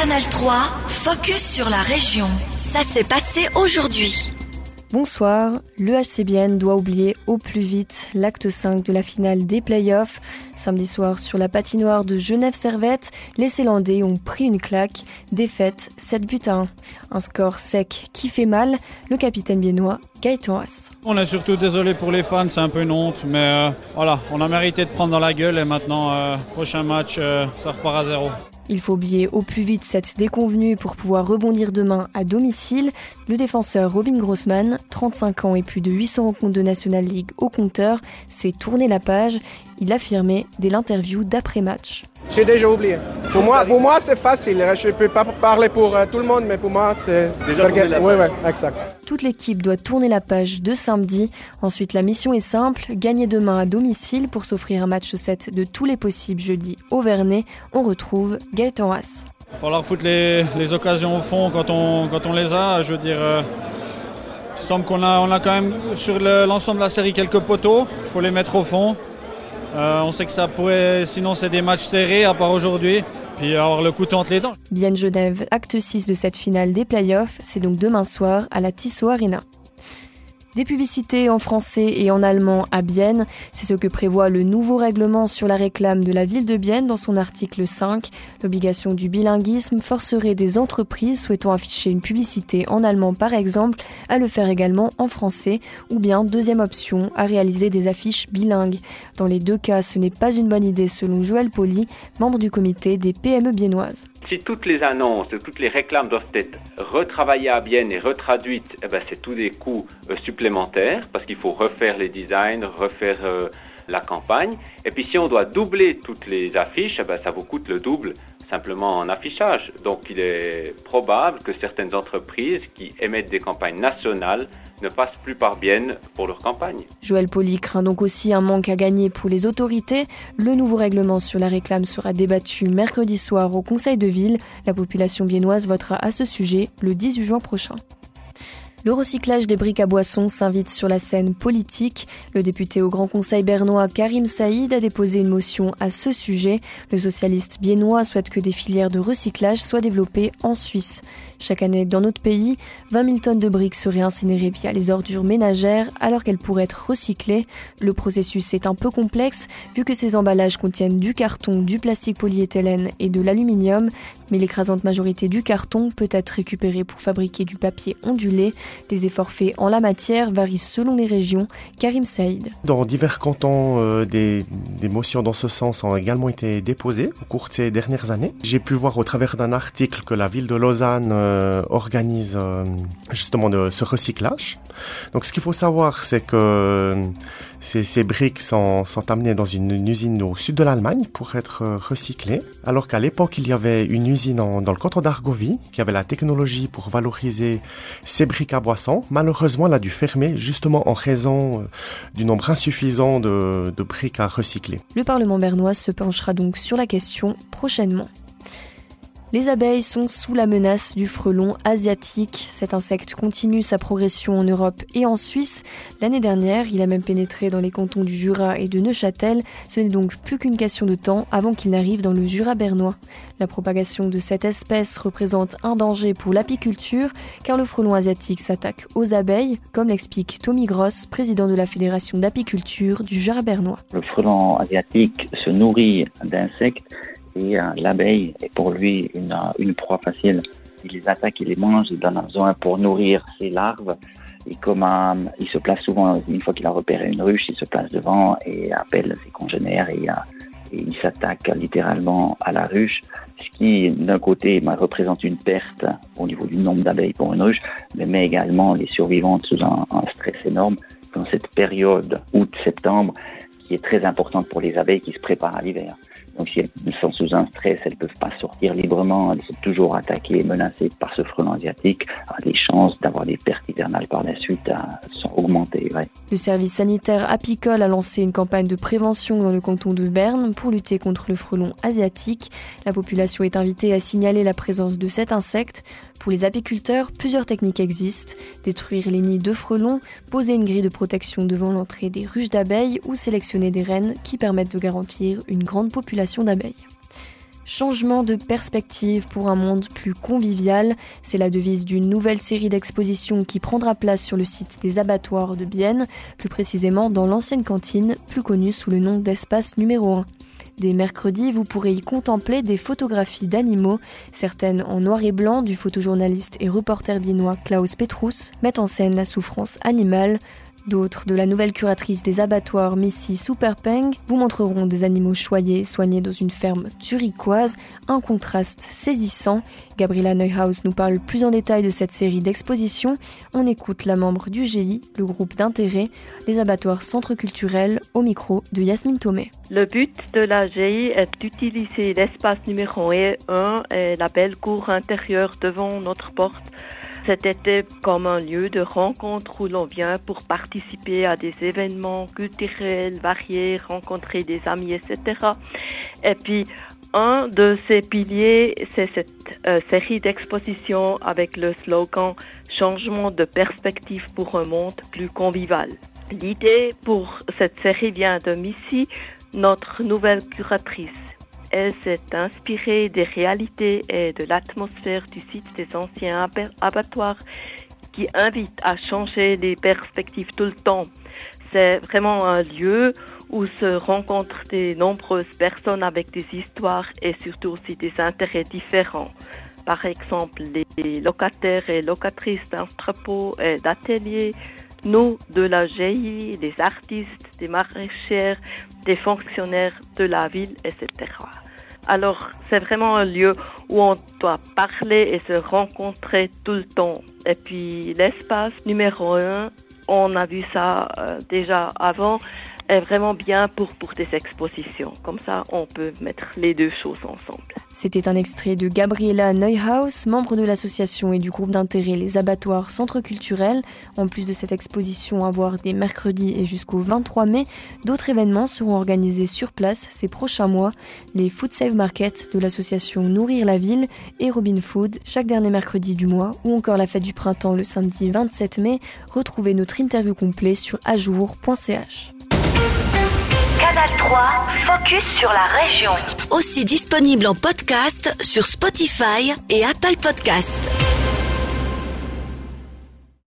Canal 3, focus sur la région. Ça s'est passé aujourd'hui. Bonsoir, le HCBN doit oublier au plus vite l'acte 5 de la finale des playoffs. Samedi soir, sur la patinoire de Genève-Servette, les Célandais ont pris une claque, défaite 7 buts à 1. Un score sec qui fait mal, le capitaine biennois Gaëtan Haas. On est surtout désolé pour les fans, c'est un peu une honte, mais euh, voilà, on a mérité de prendre dans la gueule et maintenant, euh, prochain match, euh, ça repart à zéro. Il faut oublier au plus vite cette déconvenue pour pouvoir rebondir demain à domicile. Le défenseur Robin Grossman, 35 ans et plus de 800 rencontres de National League au compteur, s'est tourné la page. Il affirmait dès l'interview d'après-match. J'ai déjà oublié. Pour moi, pour moi c'est facile. Je ne peux pas parler pour euh, tout le monde, mais pour moi, c'est... Déjà tourné la Oui, oui, exact. Toute l'équipe doit tourner la page de samedi. Ensuite, la mission est simple, gagner demain à domicile pour s'offrir un match 7 de tous les possibles jeudi au Vernet. On retrouve Gaëtan Haas. Il falloir foutre les, les occasions au fond quand on, quand on les a. Je veux dire, euh, il semble qu'on a, on a quand même sur le- l'ensemble de la série quelques poteaux. Il faut les mettre au fond. Euh, on sait que ça pourrait, sinon c'est des matchs serrés à part aujourd'hui. Puis avoir le couteau entre les dents. Bienne Genève, acte 6 de cette finale des playoffs, c'est donc demain soir à la Tissot Arena. Des publicités en français et en allemand à Bienne, c'est ce que prévoit le nouveau règlement sur la réclame de la ville de Bienne dans son article 5. L'obligation du bilinguisme forcerait des entreprises souhaitant afficher une publicité en allemand par exemple à le faire également en français ou bien deuxième option à réaliser des affiches bilingues. Dans les deux cas, ce n'est pas une bonne idée selon Joël Poli, membre du comité des PME biennoises. Si toutes les annonces, toutes les réclames doivent être retravaillées à Bienne et retraduites, eh ben, c'est tous des coûts euh, parce qu'il faut refaire les designs, refaire euh, la campagne. Et puis si on doit doubler toutes les affiches, eh ben, ça vous coûte le double simplement en affichage. Donc il est probable que certaines entreprises qui émettent des campagnes nationales ne passent plus par Bienne pour leur campagne. Joël Poli craint donc aussi un manque à gagner pour les autorités. Le nouveau règlement sur la réclame sera débattu mercredi soir au Conseil de ville. La population biennoise votera à ce sujet le 18 juin prochain. Le recyclage des briques à boissons s'invite sur la scène politique. Le député au Grand Conseil bernois Karim Saïd a déposé une motion à ce sujet. Le socialiste biennois souhaite que des filières de recyclage soient développées en Suisse. Chaque année, dans notre pays, 20 000 tonnes de briques seraient incinérées via les ordures ménagères alors qu'elles pourraient être recyclées. Le processus est un peu complexe vu que ces emballages contiennent du carton, du plastique polyéthylène et de l'aluminium, mais l'écrasante majorité du carton peut être récupérée pour fabriquer du papier ondulé. Les efforts faits en la matière varient selon les régions. Karim Saïd. Dans divers cantons, euh, des motions dans ce sens ont également été déposées au cours de ces dernières années. J'ai pu voir au travers d'un article que la ville de Lausanne euh, organise euh, justement de, ce recyclage. Donc ce qu'il faut savoir, c'est que euh, ces, briques sont, amenées dans une, usine au sud de l'Allemagne pour être recyclées, alors qu'à l'époque, il y avait une usine dans le canton d'Argovie qui avait la technologie pour valoriser ces briques à boissons. Malheureusement, elle a dû fermer justement en raison du nombre insuffisant de, de briques à recycler. Le Parlement bernois se penchera donc sur la question prochainement. Les abeilles sont sous la menace du frelon asiatique. Cet insecte continue sa progression en Europe et en Suisse. L'année dernière, il a même pénétré dans les cantons du Jura et de Neuchâtel. Ce n'est donc plus qu'une question de temps avant qu'il n'arrive dans le Jura bernois. La propagation de cette espèce représente un danger pour l'apiculture car le frelon asiatique s'attaque aux abeilles, comme l'explique Tommy Gross, président de la Fédération d'apiculture du Jura bernois. Le frelon asiatique se nourrit d'insectes et euh, l'abeille est pour lui une, euh, une proie facile. Il les attaque, il les mange, il en a besoin pour nourrir ses larves. Et comme euh, il se place souvent, une fois qu'il a repéré une ruche, il se place devant et appelle ses congénères et, il s'attaque littéralement à la ruche, ce qui d'un côté ben, représente une perte au niveau du nombre d'abeilles pour une ruche, mais met également les survivantes sous un stress énorme dans cette période août-septembre qui est très importante pour les abeilles qui se préparent à l'hiver. Donc si elles sont sous un stress, elles ne peuvent pas sortir librement, elles sont toujours attaquées et menacées par ce frelon asiatique. Les chances d'avoir des pertes hivernales par la suite euh, sont augmentées. Le service sanitaire apicole a lancé une campagne de prévention dans le canton de Berne pour lutter contre le frelon asiatique. La population est invitée à signaler la présence de cet insecte. Pour les apiculteurs, plusieurs techniques existent. Détruire les nids de frelons, poser une grille de protection devant l'entrée des ruches d'abeilles ou sélectionner des reines qui permettent de garantir une grande population d'abeilles. Changement de perspective pour un monde plus convivial, c'est la devise d'une nouvelle série d'expositions qui prendra place sur le site des abattoirs de Bienne, plus précisément dans l'ancienne cantine, plus connue sous le nom d'espace numéro 1. Dès mercredi, vous pourrez y contempler des photographies d'animaux, certaines en noir et blanc du photojournaliste et reporter biennois Klaus Petrus, mettent en scène la souffrance animale, D'autres, de la nouvelle curatrice des abattoirs Missy Superpeng, vous montreront des animaux choyés soignés dans une ferme zurichoise, un contraste saisissant. Gabriela Neuhaus nous parle plus en détail de cette série d'expositions. On écoute la membre du GI, le groupe d'intérêt, les abattoirs centres culturels, au micro de Yasmine Thomé. Le but de la GI est d'utiliser l'espace numéro 1 et la belle cour intérieure devant notre porte c'était comme un lieu de rencontre où l'on vient pour participer à des événements culturels variés, rencontrer des amis, etc. Et puis, un de ces piliers, c'est cette euh, série d'expositions avec le slogan Changement de perspective pour un monde plus convivial. L'idée pour cette série vient de Missy, notre nouvelle curatrice. Elle s'est inspirée des réalités et de l'atmosphère du site des anciens abattoirs qui invite à changer les perspectives tout le temps. C'est vraiment un lieu où se rencontrent de nombreuses personnes avec des histoires et surtout aussi des intérêts différents. Par exemple, les locataires et locatrices d'entrepôts et d'ateliers, nous de la GI, des artistes, des maraîchères, des fonctionnaires de la ville, etc. Alors, c'est vraiment un lieu où on doit parler et se rencontrer tout le temps. Et puis, l'espace numéro un, on a vu ça euh, déjà avant, est vraiment bien pour, pour des expositions. Comme ça, on peut mettre les deux choses ensemble. C'était un extrait de Gabriela Neuhaus, membre de l'association et du groupe d'intérêt Les Abattoirs Centre Culturel. En plus de cette exposition à voir des mercredis et jusqu'au 23 mai, d'autres événements seront organisés sur place ces prochains mois. Les Food Save Market de l'association Nourrir la Ville et Robin Food chaque dernier mercredi du mois ou encore la fête du printemps le samedi 27 mai. Retrouvez notre interview complet sur ajour.ch. Canal 3, focus sur la région. Aussi disponible en podcast sur Spotify et Apple Podcast.